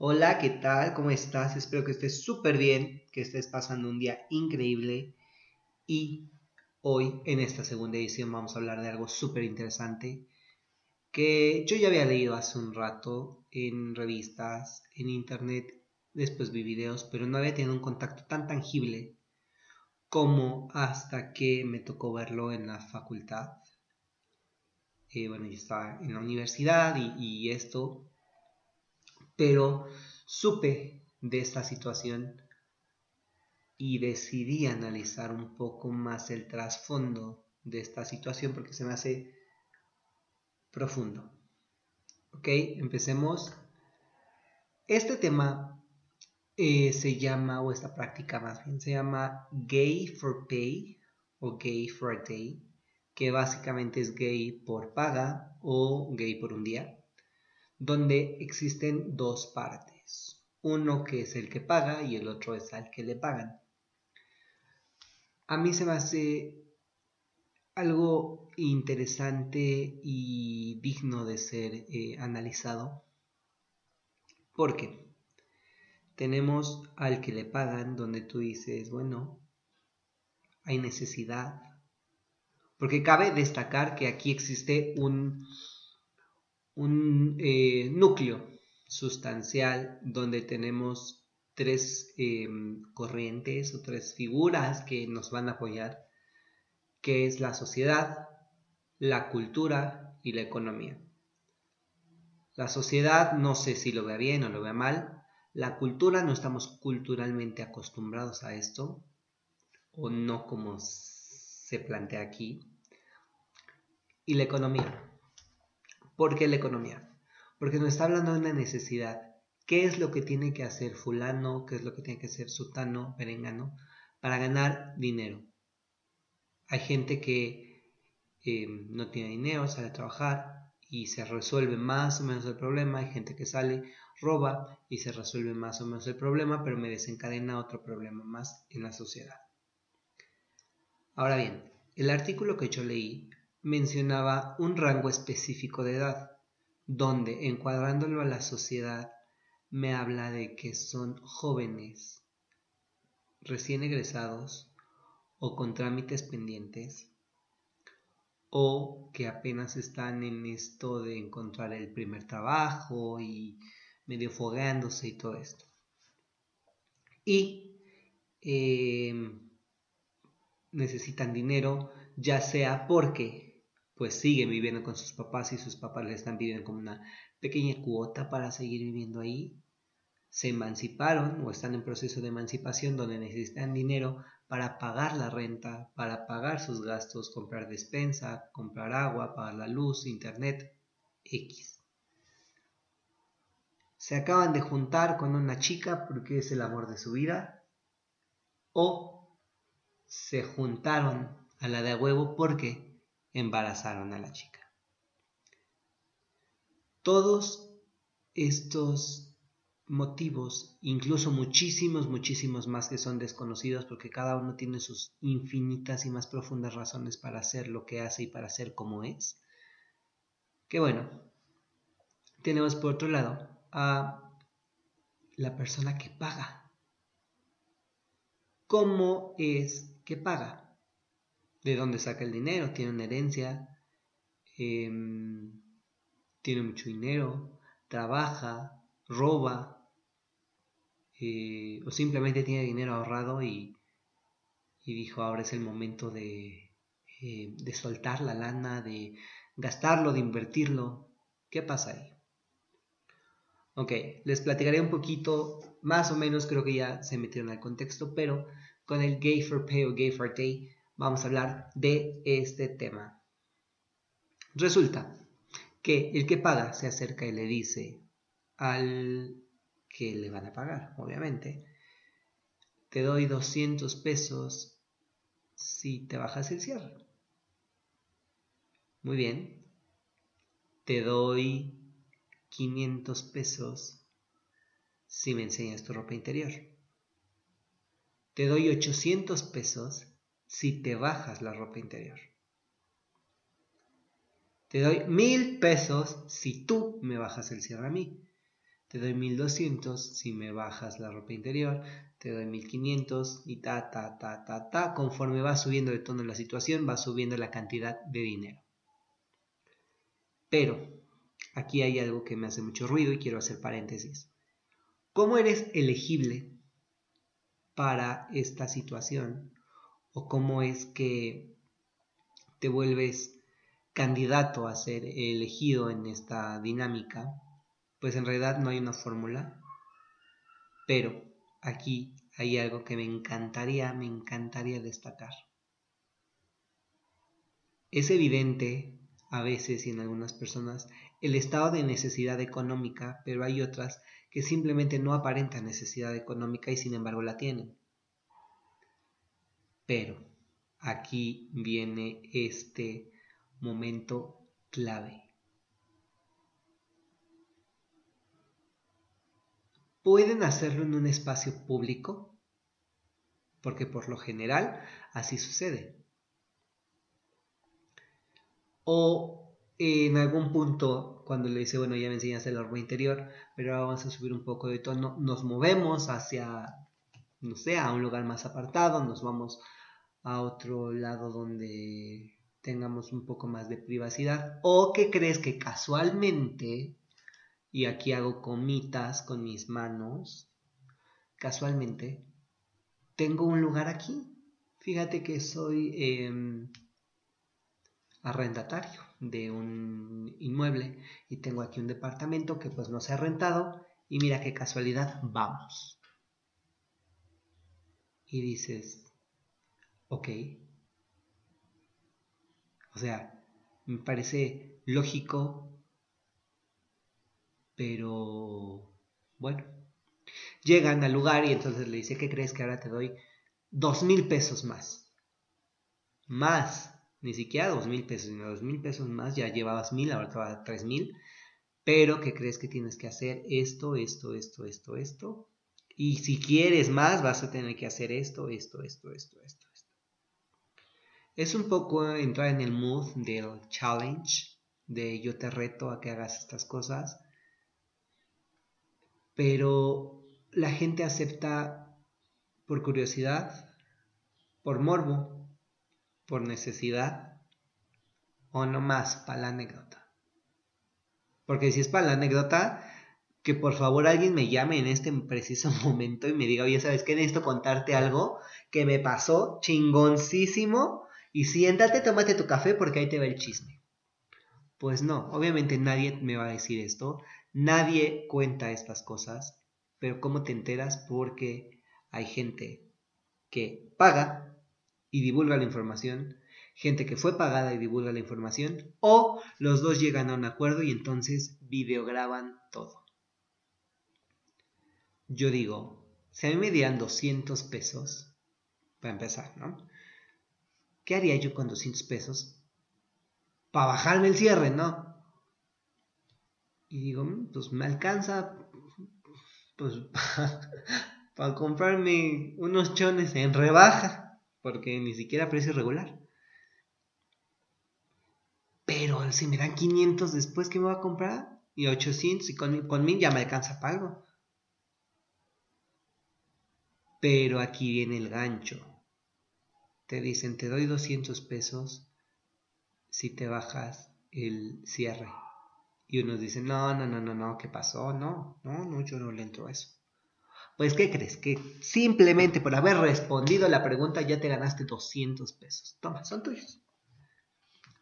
Hola, ¿qué tal? ¿Cómo estás? Espero que estés súper bien, que estés pasando un día increíble y hoy en esta segunda edición vamos a hablar de algo súper interesante que yo ya había leído hace un rato en revistas, en internet, después vi videos, pero no había tenido un contacto tan tangible como hasta que me tocó verlo en la facultad. Eh, bueno, yo estaba en la universidad y, y esto pero supe de esta situación y decidí analizar un poco más el trasfondo de esta situación porque se me hace profundo. Ok, empecemos. Este tema eh, se llama, o esta práctica más bien, se llama Gay for Pay o Gay for a Day, que básicamente es gay por paga o gay por un día donde existen dos partes, uno que es el que paga y el otro es al que le pagan. A mí se me hace algo interesante y digno de ser eh, analizado porque tenemos al que le pagan donde tú dices, bueno, hay necesidad. Porque cabe destacar que aquí existe un, un eh, núcleo sustancial donde tenemos tres em, corrientes o tres figuras que nos van a apoyar, que es la sociedad, la cultura y la economía. La sociedad no sé si lo vea bien o lo vea mal. La cultura no estamos culturalmente acostumbrados a esto, o no como se plantea aquí. Y la economía. ¿Por qué la economía? Porque nos está hablando de una necesidad. ¿Qué es lo que tiene que hacer fulano? ¿Qué es lo que tiene que hacer sutano, perengano? Para ganar dinero. Hay gente que eh, no tiene dinero, sale a trabajar y se resuelve más o menos el problema. Hay gente que sale, roba y se resuelve más o menos el problema, pero me desencadena otro problema más en la sociedad. Ahora bien, el artículo que yo leí mencionaba un rango específico de edad, donde, encuadrándolo a la sociedad, me habla de que son jóvenes, recién egresados o con trámites pendientes, o que apenas están en esto de encontrar el primer trabajo y medio fogueándose y todo esto. Y eh, necesitan dinero, ya sea porque pues siguen viviendo con sus papás y sus papás les están pidiendo como una pequeña cuota para seguir viviendo ahí. Se emanciparon o están en proceso de emancipación donde necesitan dinero para pagar la renta, para pagar sus gastos, comprar despensa, comprar agua, pagar la luz, internet, X. Se acaban de juntar con una chica porque es el amor de su vida o se juntaron a la de huevo porque embarazaron a la chica. Todos estos motivos, incluso muchísimos, muchísimos más que son desconocidos porque cada uno tiene sus infinitas y más profundas razones para hacer lo que hace y para ser como es. Que bueno, tenemos por otro lado a la persona que paga. ¿Cómo es que paga? De dónde saca el dinero, tiene una herencia, em, tiene mucho dinero, trabaja, roba, eh, o simplemente tiene dinero ahorrado y, dijo ahora es el momento de, eh, de soltar la lana, de gastarlo, de invertirlo. ¿Qué pasa ahí? Ok, les platicaré un poquito, más o menos creo que ya se metieron al contexto, pero con el Gay for Pay o Gay for Day vamos a hablar de este tema. Resulta que el que paga se acerca y le dice al que le van a pagar, obviamente, te doy 200 pesos si te bajas el cierre. Muy bien, te doy 500 pesos si me enseñas tu ropa interior. Te doy 800 pesos si te bajas la ropa interior. Te doy mil pesos si tú me bajas el cierre a mí. te doy 1200 si me bajas la ropa interior, te doy 1500 y ta, ta, ta, ta, ta. Conforme va subiendo de tono la situación, va subiendo la cantidad de dinero. Pero aquí hay algo que me hace mucho ruido y quiero hacer paréntesis. ¿Cómo eres elegible para esta situación? ¿O cómo es que te vuelves candidato a ser elegido en esta dinámica? Pues en realidad no hay una fórmula, pero aquí hay algo que me encantaría, me encantaría destacar. Es evidente a veces y en algunas personas el estado de necesidad económica, pero hay otras que simplemente no aparentan necesidad económica y sin embargo la tienen. Pero aquí viene este momento clave. pueden hacerlo en un espacio público, porque por lo general así sucede. O en algún punto, cuando le dice, bueno, ya me enseñaste el árbol interior, pero ahora vamos a subir un poco de tono, nos movemos hacia, no sé, a un lugar más apartado, nos vamos a otro lado donde tengamos un poco más de privacidad. O que crees que casualmente y aquí hago comitas con mis manos, casualmente, tengo un lugar aquí. Fíjate que soy em, arrendatario de un inmueble y tengo aquí un departamento que pues no se ha rentado y mira qué casualidad, vamos. Y dices, ok. O sea, me parece lógico pero bueno, llegan al lugar y entonces le dice, ¿qué crees que ahora te doy? Dos mil pesos más. Más, ni siquiera dos mil pesos, sino dos mil pesos más, ya llevabas mil, ahora te va a tres mil. Pero ¿qué crees que tienes que hacer? Esto, esto, esto, esto, esto. Y si quieres más, vas a tener que hacer esto, esto, esto, esto, esto, esto. Es un poco entrar en el mood del challenge, de yo te reto a que hagas estas cosas pero la gente acepta por curiosidad, por morbo, por necesidad o no más para la anécdota. Porque si es para la anécdota, que por favor alguien me llame en este preciso momento y me diga, oye, ¿sabes qué? Necesito contarte algo que me pasó chingoncísimo y siéntate, tómate tu café porque ahí te va el chisme. Pues no, obviamente nadie me va a decir esto. Nadie cuenta estas cosas, pero ¿cómo te enteras? Porque hay gente que paga y divulga la información, gente que fue pagada y divulga la información, o los dos llegan a un acuerdo y entonces videograban todo. Yo digo, si a mí me dieran 200 pesos, para empezar, ¿no? ¿Qué haría yo con 200 pesos? Para bajarme el cierre, ¿no? Y digo, mm, pues me alcanza pues para comprarme unos chones en rebaja, porque ni siquiera precio regular. Pero si me dan 500 después, ¿qué me va a comprar? Y 800 y con, con 1000 ya me alcanza para algo. Pero aquí viene el gancho. Te dicen, te doy 200 pesos si te bajas el cierre. Y unos dicen, no, no, no, no, no, ¿qué pasó? No, no, no, yo no le entro a eso. Pues, ¿qué crees? Que simplemente por haber respondido a la pregunta ya te ganaste 200 pesos. Toma, son tuyos.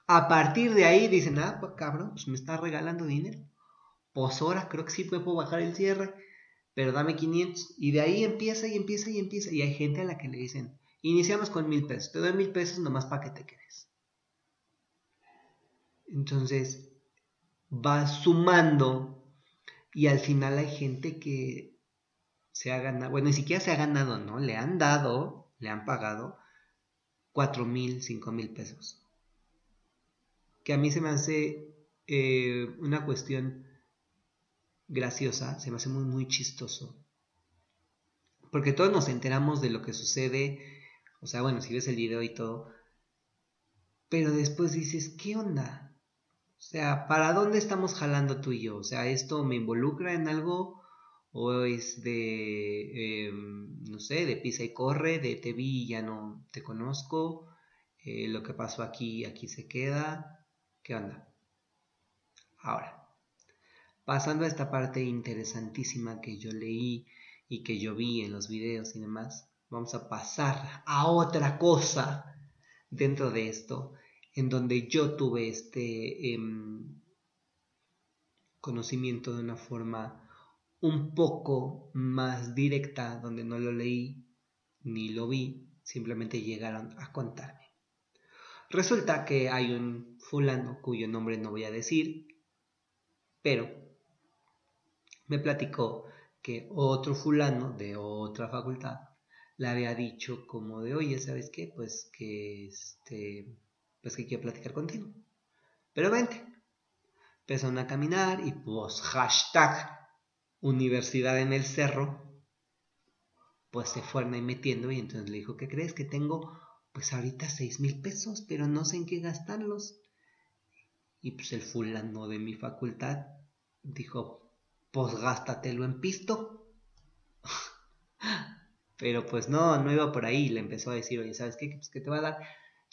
A partir de ahí dicen, ah, pues cabrón, pues me está regalando dinero. Pues ahora creo que sí puedo bajar el cierre, pero dame 500. Y de ahí empieza y empieza y empieza. Y hay gente a la que le dicen, iniciamos con mil pesos, te doy mil pesos nomás para que te quedes. Entonces, va sumando y al final hay gente que se ha ganado, bueno, ni siquiera se ha ganado, ¿no? Le han dado, le han pagado cuatro mil, cinco mil pesos. Que a mí se me hace eh, una cuestión graciosa, se me hace muy, muy chistoso. Porque todos nos enteramos de lo que sucede, o sea, bueno, si ves el video y todo, pero después dices, ¿qué onda? O sea, ¿para dónde estamos jalando tú y yo? O sea, ¿esto me involucra en algo o es de, em, no sé, de pisa y corre, de te vi y ya no te conozco, eh, lo que pasó aquí, aquí se queda, ¿qué onda? Ahora, pasando a esta parte interesantísima que yo leí y que yo vi en los videos y demás, vamos a pasar a otra cosa dentro de esto, en donde yo tuve este em, conocimiento de una forma un poco más directa, donde no lo leí ni lo vi, simplemente llegaron a contarme. Resulta que hay un fulano cuyo nombre no voy a decir, pero me platicó que otro fulano de otra facultad le había dicho como de, oye, ¿sabes qué? Pues que este, pues que quiero platicar contigo. Pero vente. Empezaron a caminar y pues hashtag universidad en el cerro, pues se fueron ahí metiendo y entonces le dijo, ¿qué crees? Que tengo pues ahorita seis mil pesos, pero no sé en qué gastarlos. Y pues el fulano de mi facultad dijo, pues gástatelo en pisto. pero pues no, no iba por ahí. Le empezó a decir, oye, ¿sabes qué? Pues que te va a dar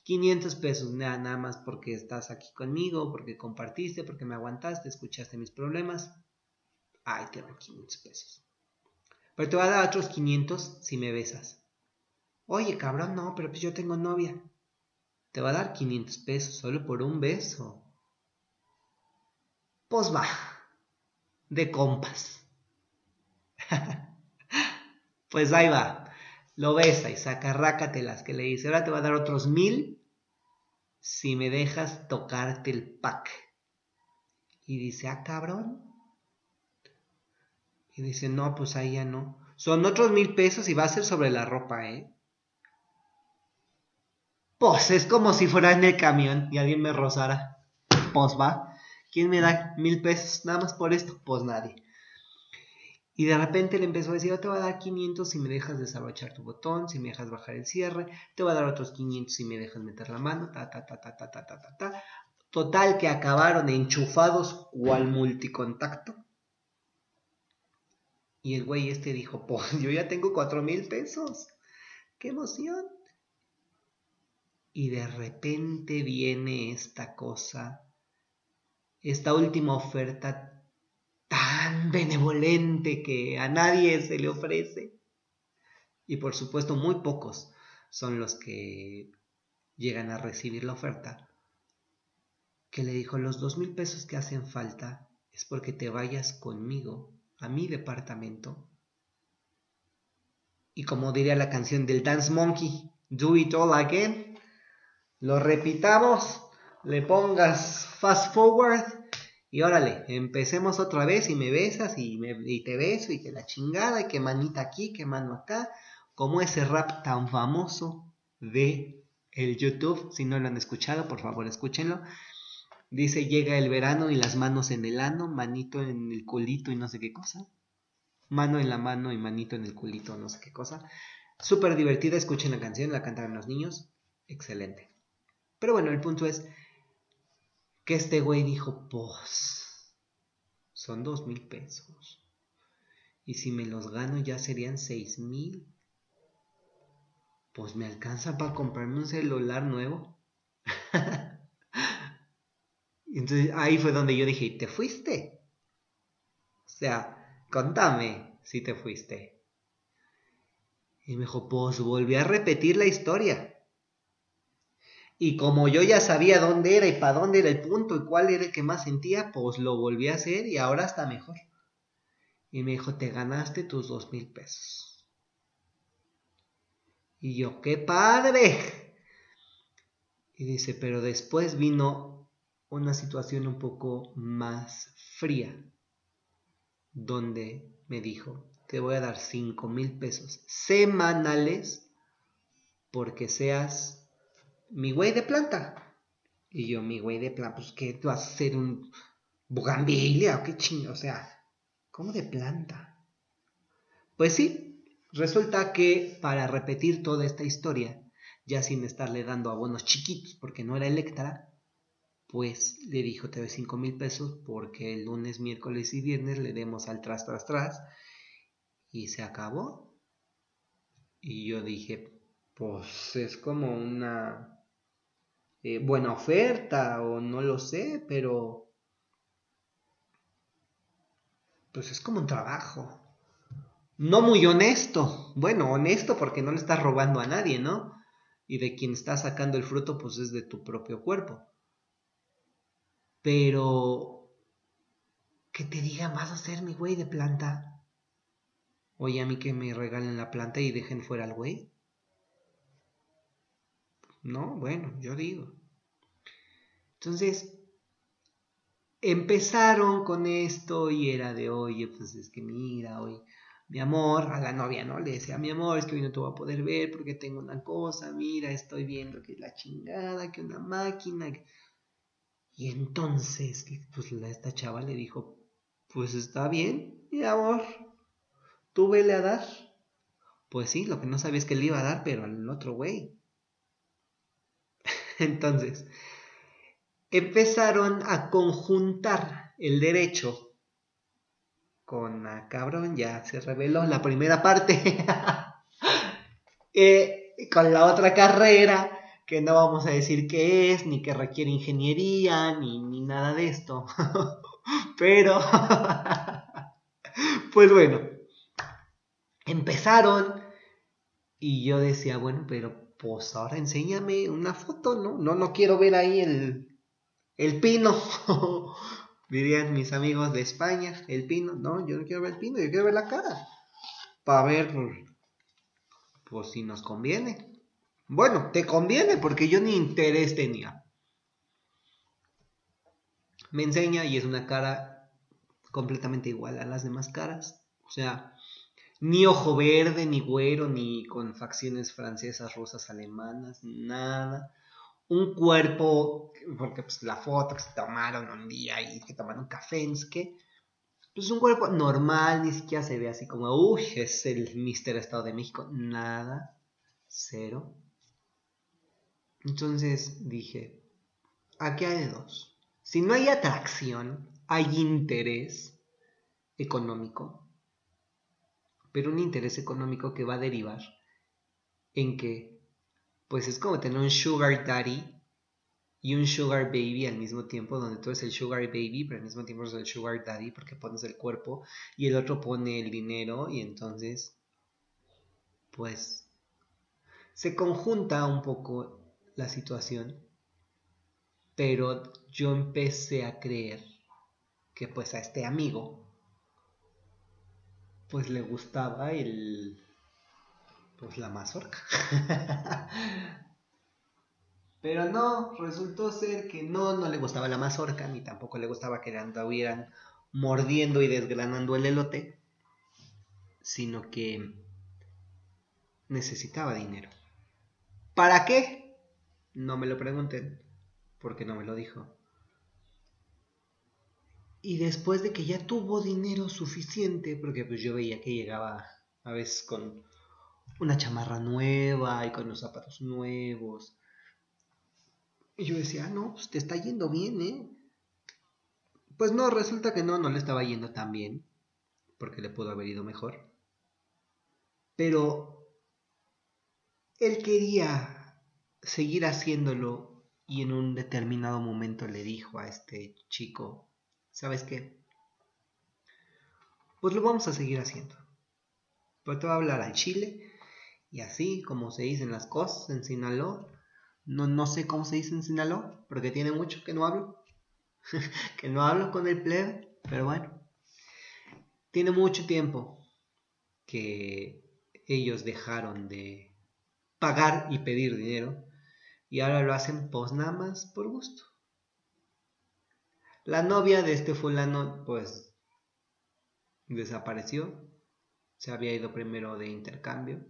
500 pesos, nada, nada más porque estás aquí conmigo, porque compartiste, porque me aguantaste, escuchaste mis problemas. Ay, te dan 500 pesos. Pero te voy a dar otros 500 si me besas. Oye, cabrón, no, pero pues yo tengo novia. Te va a dar 500 pesos solo por un beso. Pues va. De compas. pues ahí va. Lo besa y saca rácatelas que le dice, ahora te va a dar otros mil si me dejas tocarte el pack. Y dice, ah, cabrón. Y dice, no, pues ahí ya no. Son otros mil pesos y va a ser sobre la ropa, ¿eh? Pues es como si fuera en el camión y alguien me rozara. Pues va. ¿Quién me da mil pesos nada más por esto? Pues nadie. Y de repente le empezó a decir, yo te voy a dar 500 si me dejas desabrochar tu botón, si me dejas bajar el cierre, te voy a dar otros 500 si me dejas meter la mano, ta, ta, ta, ta, ta, ta, ta, ta, ta. Total que acabaron enchufados cual multicontacto. Y el güey este dijo, pues yo ya tengo cuatro mil pesos. ¡Qué emoción! Y de repente viene esta cosa, esta última oferta tan benevolente que a nadie se le ofrece. Y por supuesto muy pocos son los que llegan a recibir la oferta. Que le dijo, los dos mil pesos que hacen falta es porque te vayas conmigo a mi departamento. Y como diría la canción del Dance Monkey, Do It All Again, lo repitamos, le pongas fast forward y órale, empecemos otra vez y me besas y, me, y te beso y que la chingada y que manita aquí, que mano acá, como ese rap tan famoso de el YouTube, si no lo han escuchado, por favor escúchenlo. Dice, llega el verano y las manos en el ano, manito en el culito y no sé qué cosa. Mano en la mano y manito en el culito, no sé qué cosa. Súper divertida, escuchen la canción, la cantaron los niños. Excelente. Pero bueno, el punto es que este güey dijo, pues, son dos mil pesos. Y si me los gano ya serían seis mil. Pues me alcanza para comprarme un celular nuevo. entonces ahí fue donde yo dije, ¿te fuiste? O sea, contame si te fuiste. Y me dijo, pues volví a repetir la historia. Y como yo ya sabía dónde era y para dónde era el punto y cuál era el que más sentía, pues lo volví a hacer y ahora está mejor. Y me dijo, te ganaste tus dos mil pesos. Y yo, qué padre. Y dice, pero después vino una situación un poco más fría, donde me dijo, te voy a dar 5 mil pesos semanales porque seas mi güey de planta. Y yo, mi güey de planta, pues que tú vas a ser un bugambilia o qué chingo, o sea, ¿cómo de planta? Pues sí, resulta que para repetir toda esta historia, ya sin estarle dando abonos chiquitos porque no era Electra, pues le dijo, te doy 5 mil pesos porque el lunes, miércoles y viernes le demos al tras, tras, tras. y se acabó. Y yo dije, pues es como una eh, buena oferta o no lo sé, pero pues es como un trabajo. No muy honesto. Bueno, honesto porque no le estás robando a nadie, ¿no? Y de quien está sacando el fruto, pues es de tu propio cuerpo. Pero que te digan, vas a ser mi güey de planta. Oye, a mí que me regalen la planta y dejen fuera al güey. No, bueno, yo digo. Entonces, empezaron con esto y era de, oye, pues es que mira, hoy, mi amor, a la novia, ¿no? Le decía, mi amor, es que hoy no te voy a poder ver porque tengo una cosa, mira, estoy viendo que es la chingada, que una máquina. Y entonces, pues esta chava le dijo, pues está bien, mi amor, tú vele a dar. Pues sí, lo que no sabía es que le iba a dar, pero al otro güey. Entonces, empezaron a conjuntar el derecho con cabrón, ya se reveló la primera parte, eh, con la otra carrera, que no vamos a decir qué es, ni que requiere ingeniería, ni, ni nada de esto. Pero, pues bueno, empezaron y yo decía, bueno, pero pues ahora enséñame una foto, ¿no? No, no quiero ver ahí el, el pino. Dirían mis amigos de España, el pino. No, yo no quiero ver el pino, yo quiero ver la cara. Para ver, pues, si nos conviene. Bueno, te conviene porque yo ni interés tenía. Me enseña y es una cara completamente igual a las demás caras. O sea, ni ojo verde, ni güero, ni con facciones francesas, rusas, alemanas, nada. Un cuerpo, porque pues la foto que se tomaron un día y que tomaron café, es que pues un cuerpo normal, ni siquiera se ve así como, uy, es el Mister Estado de México, nada, cero. Entonces dije, aquí hay dos. Si no hay atracción, hay interés económico pero un interés económico que va a derivar en que, pues es como tener un sugar daddy y un sugar baby al mismo tiempo, donde tú eres el sugar baby, pero al mismo tiempo eres el sugar daddy porque pones el cuerpo y el otro pone el dinero y entonces, pues, se conjunta un poco la situación, pero yo empecé a creer que pues a este amigo pues le gustaba el pues la mazorca. Pero no, resultó ser que no, no le gustaba la mazorca, ni tampoco le gustaba que le anduvieran mordiendo y desgranando el elote, sino que necesitaba dinero. ¿Para qué? No me lo pregunten, porque no me lo dijo. Y después de que ya tuvo dinero suficiente, porque pues yo veía que llegaba a veces con una chamarra nueva y con los zapatos nuevos. Y yo decía, ah, no, pues te está yendo bien, ¿eh? Pues no, resulta que no, no le estaba yendo tan bien, porque le pudo haber ido mejor. Pero él quería seguir haciéndolo y en un determinado momento le dijo a este chico, ¿sabes qué? Pues lo vamos a seguir haciendo. Pero te a hablar al chile y así como se dicen las cosas en Sinaloa. No, no sé cómo se dice en Sinaloa, porque tiene mucho que no hablo. que no hablo con el plebe, pero bueno. Tiene mucho tiempo que ellos dejaron de pagar y pedir dinero y ahora lo hacen pues nada más por gusto. La novia de este fulano, pues, desapareció. Se había ido primero de intercambio.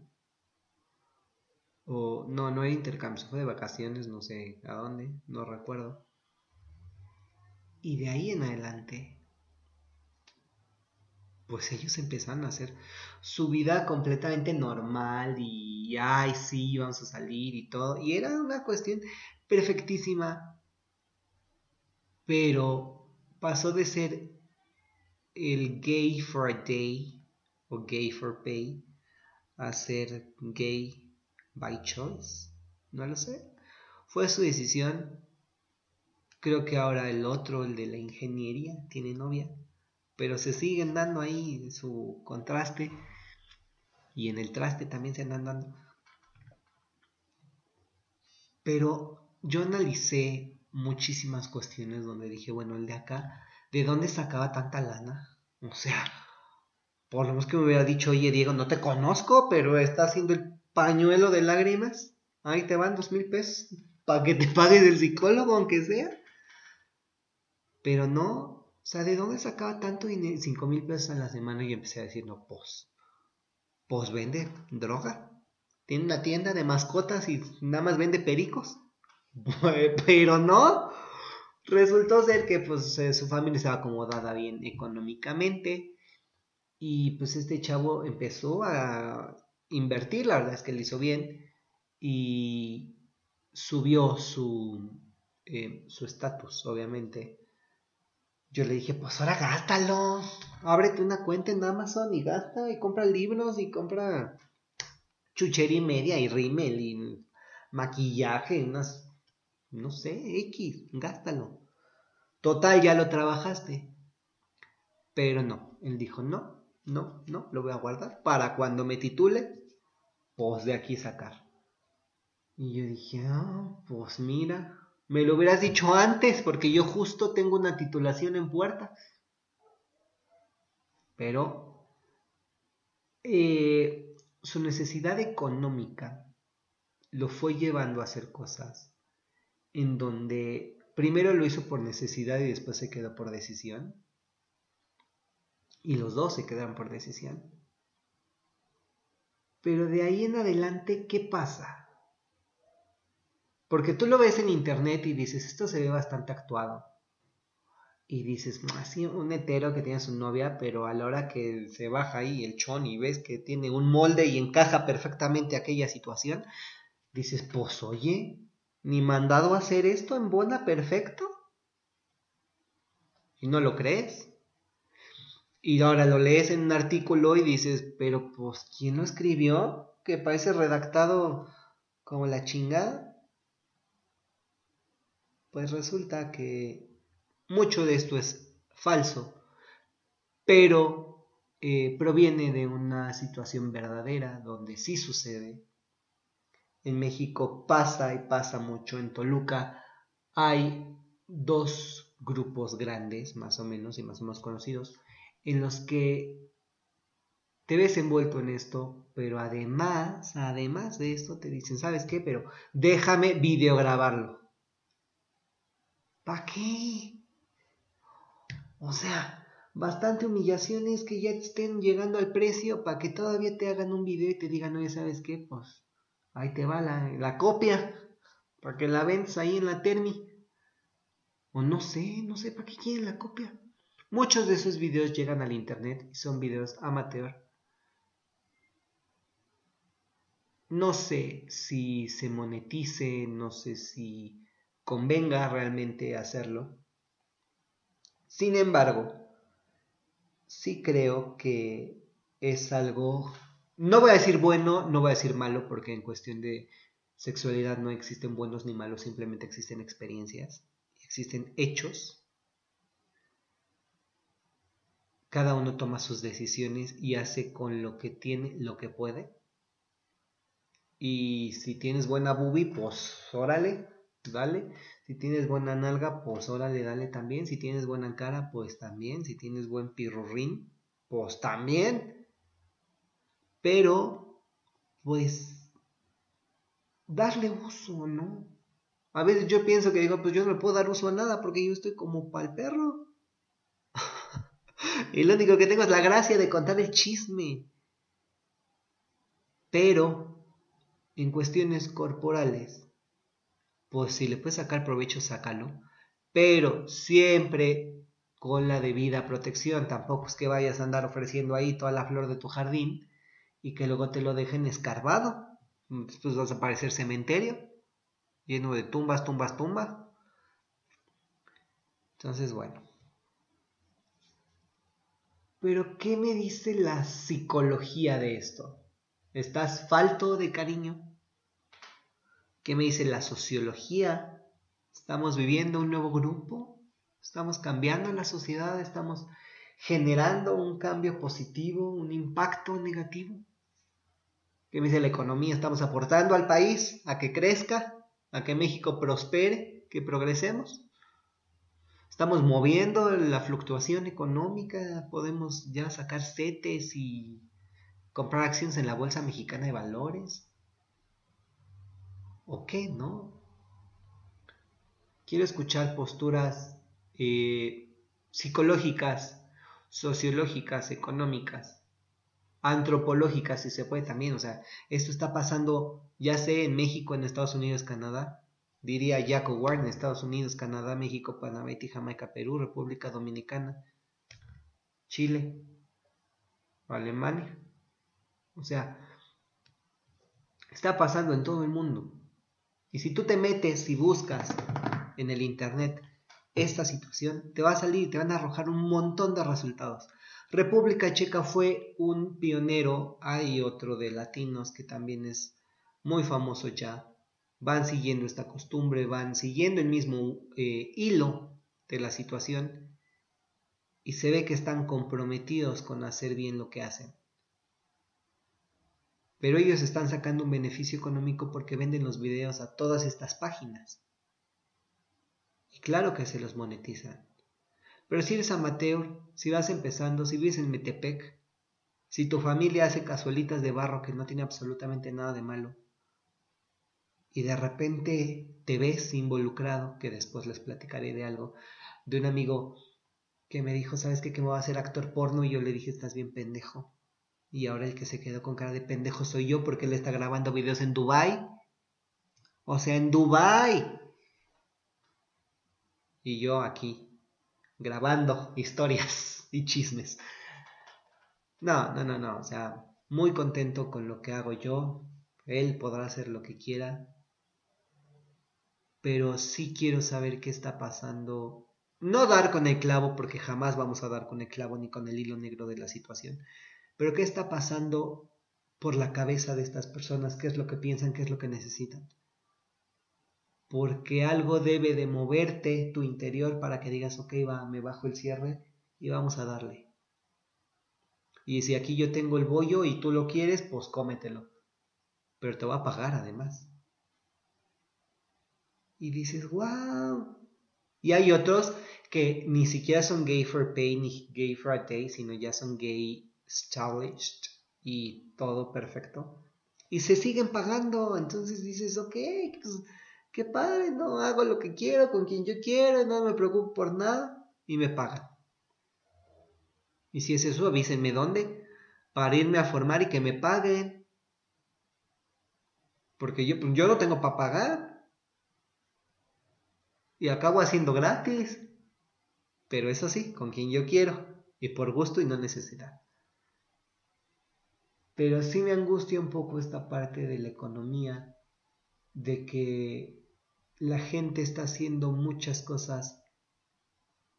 O no, no era intercambio, fue de vacaciones, no sé a dónde, no recuerdo. Y de ahí en adelante, pues ellos empezaron a hacer su vida completamente normal y, ay, sí, vamos a salir y todo. Y era una cuestión perfectísima pero pasó de ser el gay for a day o gay for pay a ser gay by choice. No lo sé. Fue su decisión. Creo que ahora el otro, el de la ingeniería, tiene novia. Pero se siguen dando ahí su contraste. Y en el traste también se andan dando. Pero yo analicé muchísimas cuestiones donde dije, bueno, el de acá, ¿de dónde sacaba tanta lana? O sea, por lo menos que me hubiera dicho, oye Diego, no te conozco, pero está haciendo el pañuelo de lágrimas. Ahí te van dos mil pesos para que te pagues el psicólogo, aunque sea. Pero no, o sea, ¿de dónde sacaba tanto dinero? Cinco mil pesos a la semana y empecé a decir, no, pues, pues vende droga. Tiene una tienda de mascotas y nada más vende pericos. Pero no, resultó ser que pues eh, su familia estaba acomodada bien económicamente. Y pues este chavo empezó a invertir, la verdad es que le hizo bien. Y subió su eh, su estatus, obviamente. Yo le dije, pues ahora gástalo, ábrete una cuenta en Amazon y gasta y compra libros y compra chuchería y media y rímel y maquillaje, unas, no sé, X, gástalo. Total, ya lo trabajaste. Pero no, él dijo, no, no, no, lo voy a guardar para cuando me titule, pues de aquí sacar. Y yo dije, ah, pues mira, me lo hubieras dicho antes, porque yo justo tengo una titulación en puerta. Pero eh, su necesidad económica lo fue llevando a hacer cosas en donde primero lo hizo por necesidad y después se quedó por decisión. Y los dos se quedaron por decisión. Pero de ahí en adelante, ¿qué pasa? Porque tú lo ves en internet y dices, esto se ve bastante actuado. Y dices, así un hetero que tiene su novia, pero a la hora que se baja ahí el chon y ves que tiene un molde y encaja perfectamente aquella situación, dices, pues oye, ni mandado a hacer esto en buena perfecto. Y no lo crees. Y ahora lo lees en un artículo y dices, pero pues, ¿quién lo escribió? Que parece redactado como la chingada. Pues resulta que mucho de esto es falso, pero eh, proviene de una situación verdadera donde sí sucede. En México pasa y pasa mucho. En Toluca hay dos grupos grandes, más o menos, y más o menos conocidos, en los que te ves envuelto en esto, pero además, además de esto, te dicen, ¿sabes qué? Pero déjame videograbarlo. ¿Para qué? O sea, bastante humillaciones que ya estén llegando al precio para que todavía te hagan un video y te digan, oye, ¿sabes qué? Pues ahí te va la, copia para que la vendas ahí en la Termi. O no sé, no sé para qué quieren la copia. Muchos de esos videos llegan al internet y son videos amateur. No sé si se monetice, no sé si convenga realmente hacerlo. Sin embargo, sí creo que es algo, no voy a decir bueno, no voy a decir malo, porque en cuestión de sexualidad no existen buenos ni malos, simplemente existen experiencias, existen hechos. Cada uno toma sus decisiones y hace con lo que tiene lo que puede. Y si tienes buena bubi, pues órale, dale. Si tienes buena nalga, pues órale, dale también. Si tienes buena cara, pues también. Si tienes buen pirurrín, pues también. Pero, pues, darle uso, ¿no? A veces yo pienso que digo, pues yo no le puedo dar uso a nada porque yo estoy como para el perro. y lo único que tengo es la gracia de contar el chisme. Pero, en cuestiones corporales, pues si le puedes sacar provecho, sácalo. Pero siempre con la debida protección. Tampoco es que vayas a andar ofreciendo ahí toda la flor de tu jardín y que luego te lo dejen escarbado. Después vas a parecer cementerio, lleno de tumbas, tumbas, tumbas. Entonces, bueno. Pero ¿qué me dice la psicología de esto? ¿Estás falto de cariño? ¿Qué me dice la sociología? ¿Estamos viviendo un nuevo grupo? ¿Estamos cambiando la sociedad? ¿Estamos generando un cambio positivo, un impacto negativo? ¿Qué me dice la economía? ¿Estamos aportando al país a que crezca, a que México prospere, que progresemos? ¿Estamos moviendo la fluctuación económica? ¿Podemos ya sacar CETES y comprar acciones en la Bolsa Mexicana de Valores? ¿O qué, no? Quiero escuchar posturas eh, psicológicas, sociológicas, económicas, antropológicas, si se puede también. O sea, esto está pasando, ya sé, en México, en Estados Unidos, Canadá. Diría Jacob Warren, Estados Unidos, Canadá, México, Panamá, Jamaica, Perú, República Dominicana, Chile, Alemania. O sea, está pasando en todo el mundo. Y si tú te metes y buscas en el Internet esta situación, te va a salir, te van a arrojar un montón de resultados. República Checa fue un pionero, hay otro de latinos que también es muy famoso ya. Van siguiendo esta costumbre, van siguiendo el mismo eh, hilo de la situación y se ve que están comprometidos con hacer bien lo que hacen. Pero ellos están sacando un beneficio económico porque venden los videos a todas estas páginas. Y claro que se los monetizan. Pero si eres amateur, si vas empezando, si vives en Metepec, si tu familia hace cazuelitas de barro que no tiene absolutamente nada de malo, y de repente te ves involucrado, que después les platicaré de algo, de un amigo que me dijo, ¿sabes qué? Que me va a hacer actor porno y yo le dije, estás bien pendejo. Y ahora el que se quedó con cara de pendejo soy yo porque él está grabando videos en Dubai. O sea, en Dubai. Y yo aquí, grabando historias y chismes. No, no, no, no. O sea, muy contento con lo que hago yo. Él podrá hacer lo que quiera. Pero sí quiero saber qué está pasando. No dar con el clavo, porque jamás vamos a dar con el clavo ni con el hilo negro de la situación. Pero ¿qué está pasando por la cabeza de estas personas? ¿Qué es lo que piensan? ¿Qué es lo que necesitan? Porque algo debe de moverte tu interior para que digas, ok, va, me bajo el cierre y vamos a darle. Y si aquí yo tengo el bollo y tú lo quieres, pues cómetelo. Pero te va a pagar además. Y dices, wow. Y hay otros que ni siquiera son gay for pay ni gay for a day, sino ya son gay established y todo perfecto. Y se siguen pagando, entonces dices, ok, pues, qué padre, no hago lo que quiero, con quien yo quiero, no me preocupo por nada y me pagan. Y si es eso, avísenme dónde, para irme a formar y que me paguen. Porque yo, yo no tengo para pagar. Y acabo haciendo gratis. Pero eso sí, con quien yo quiero. Y por gusto y no necesidad. Pero sí me angustia un poco esta parte de la economía, de que la gente está haciendo muchas cosas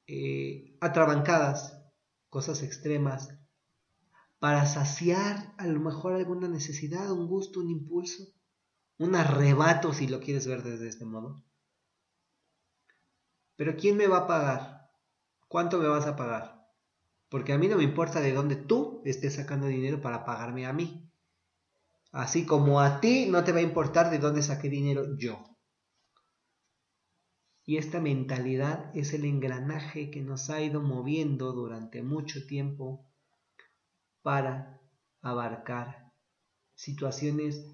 eh, atrabancadas, cosas extremas, para saciar a lo mejor alguna necesidad, un gusto, un impulso, un arrebato si lo quieres ver desde este modo. Pero ¿quién me va a pagar? ¿Cuánto me vas a pagar? Porque a mí no me importa de dónde tú estés sacando dinero para pagarme a mí. Así como a ti no te va a importar de dónde saqué dinero yo. Y esta mentalidad es el engranaje que nos ha ido moviendo durante mucho tiempo para abarcar situaciones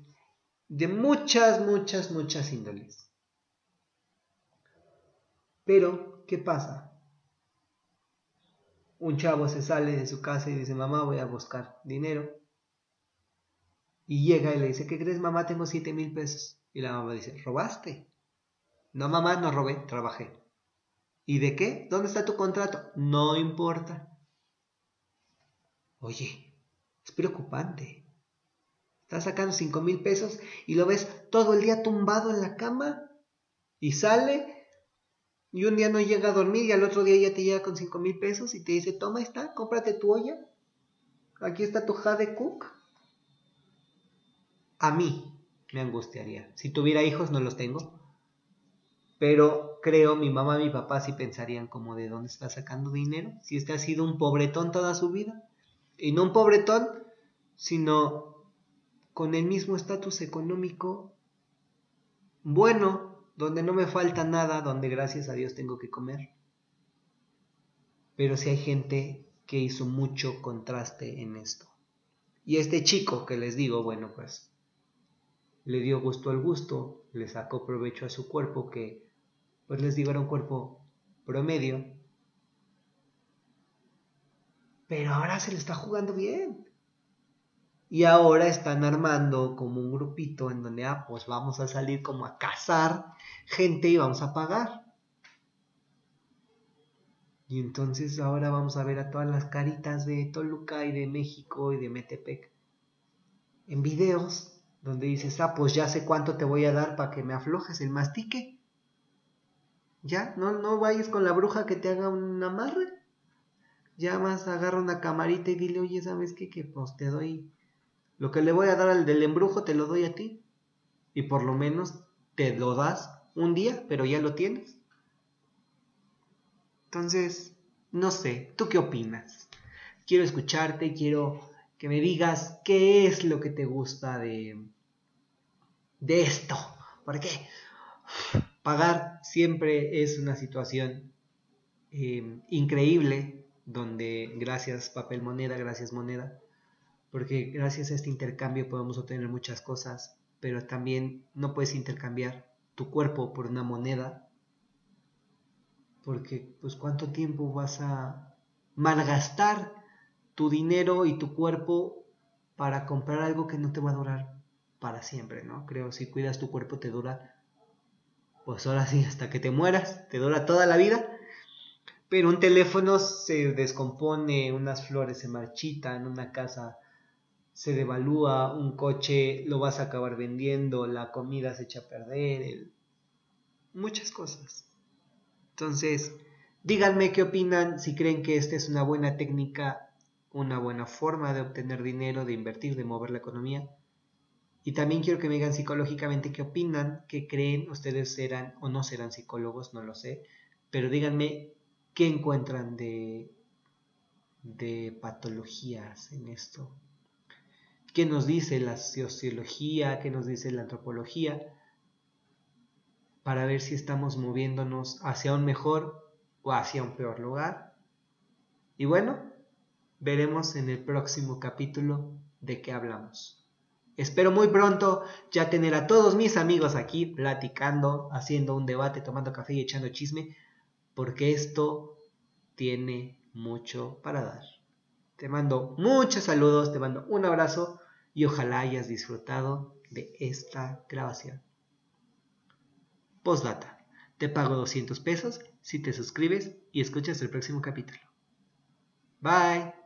de muchas, muchas, muchas índoles. Pero, ¿qué pasa? un chavo se sale de su casa y dice, mamá, voy a buscar dinero. Y llega y le dice, ¿qué crees, mamá? Tengo siete mil pesos. Y la mamá dice, ¿robaste? No, mamá, no robé, trabajé. ¿Y de qué? ¿Dónde está tu contrato? No importa. Oye, es preocupante. Estás sacando cinco mil pesos y lo ves todo el día tumbado en la cama y sale y un día no llega a dormir y al otro día ya te llega con 5 mil pesos y te dice, toma está, cómprate tu olla, aquí está tu Jade Cook. A mí me angustiaría. Si tuviera hijos, no los tengo. Pero creo mi mamá y mi papá sí pensarían como de dónde está sacando dinero. Si este ha sido un pobretón toda su vida. Y no un pobretón, sino con el mismo estatus económico bueno, donde no me falta nada, donde gracias a Dios tengo que comer. Pero si hay gente que hizo mucho contraste en esto. Y este chico que les digo, bueno, pues le dio gusto al gusto, le sacó provecho a su cuerpo que, pues les digo, era un cuerpo promedio. Pero ahora se le está jugando bien. Y ahora están armando como un grupito en donde, ah, pues vamos a salir como a cazar gente y vamos a pagar. Y entonces ahora vamos a ver a todas las caritas de Toluca y de México y de Metepec en videos donde dices, ah, pues ya sé cuánto te voy a dar para que me aflojes el mastique. Ya, no, no vayas con la bruja que te haga un amarre. Ya más agarra una camarita y dile, oye, ¿sabes qué? Que pues te doy lo que le voy a dar al del embrujo te lo doy a ti. Y por lo menos te lo das un día, pero ya lo tienes. Entonces, no sé, ¿tú qué opinas? Quiero escucharte, quiero que me digas qué es lo que te gusta de, de esto. Porque pagar siempre es una situación eh, increíble donde gracias papel moneda, gracias moneda, porque gracias a este intercambio podemos obtener muchas cosas, pero también no puedes intercambiar tu cuerpo por una moneda, porque pues cuánto tiempo vas a malgastar tu dinero y tu cuerpo para comprar algo que no te va a durar para siempre, ¿no? Creo si cuidas tu cuerpo te dura pues ahora sí hasta que te mueras, te dura toda la vida. Pero un teléfono se descompone, unas flores se marchitan, una casa se devalúa, un coche lo vas a acabar vendiendo, la comida se echa a perder, muchas cosas. Entonces, díganme qué opinan, si creen que esta es una buena técnica, una buena forma de obtener dinero, de invertir, de mover la economía. Y también quiero que me digan psicológicamente qué opinan, qué creen, ustedes serán o no serán psicólogos, no lo sé, pero díganme qué encuentran de, de patologías en esto, qué nos dice la sociología, qué nos dice la antropología, para ver si estamos moviéndonos hacia un mejor o hacia un peor lugar. Y bueno, veremos en el próximo capítulo de qué hablamos. Espero muy pronto ya tener a todos mis amigos aquí platicando, haciendo un debate, tomando café y echando chisme, porque esto tiene mucho para dar. Te mando muchos saludos, te mando un abrazo y ojalá hayas disfrutado de esta grabación. Postdata. Te pago 200 pesos si te suscribes y escuchas el próximo capítulo. Bye.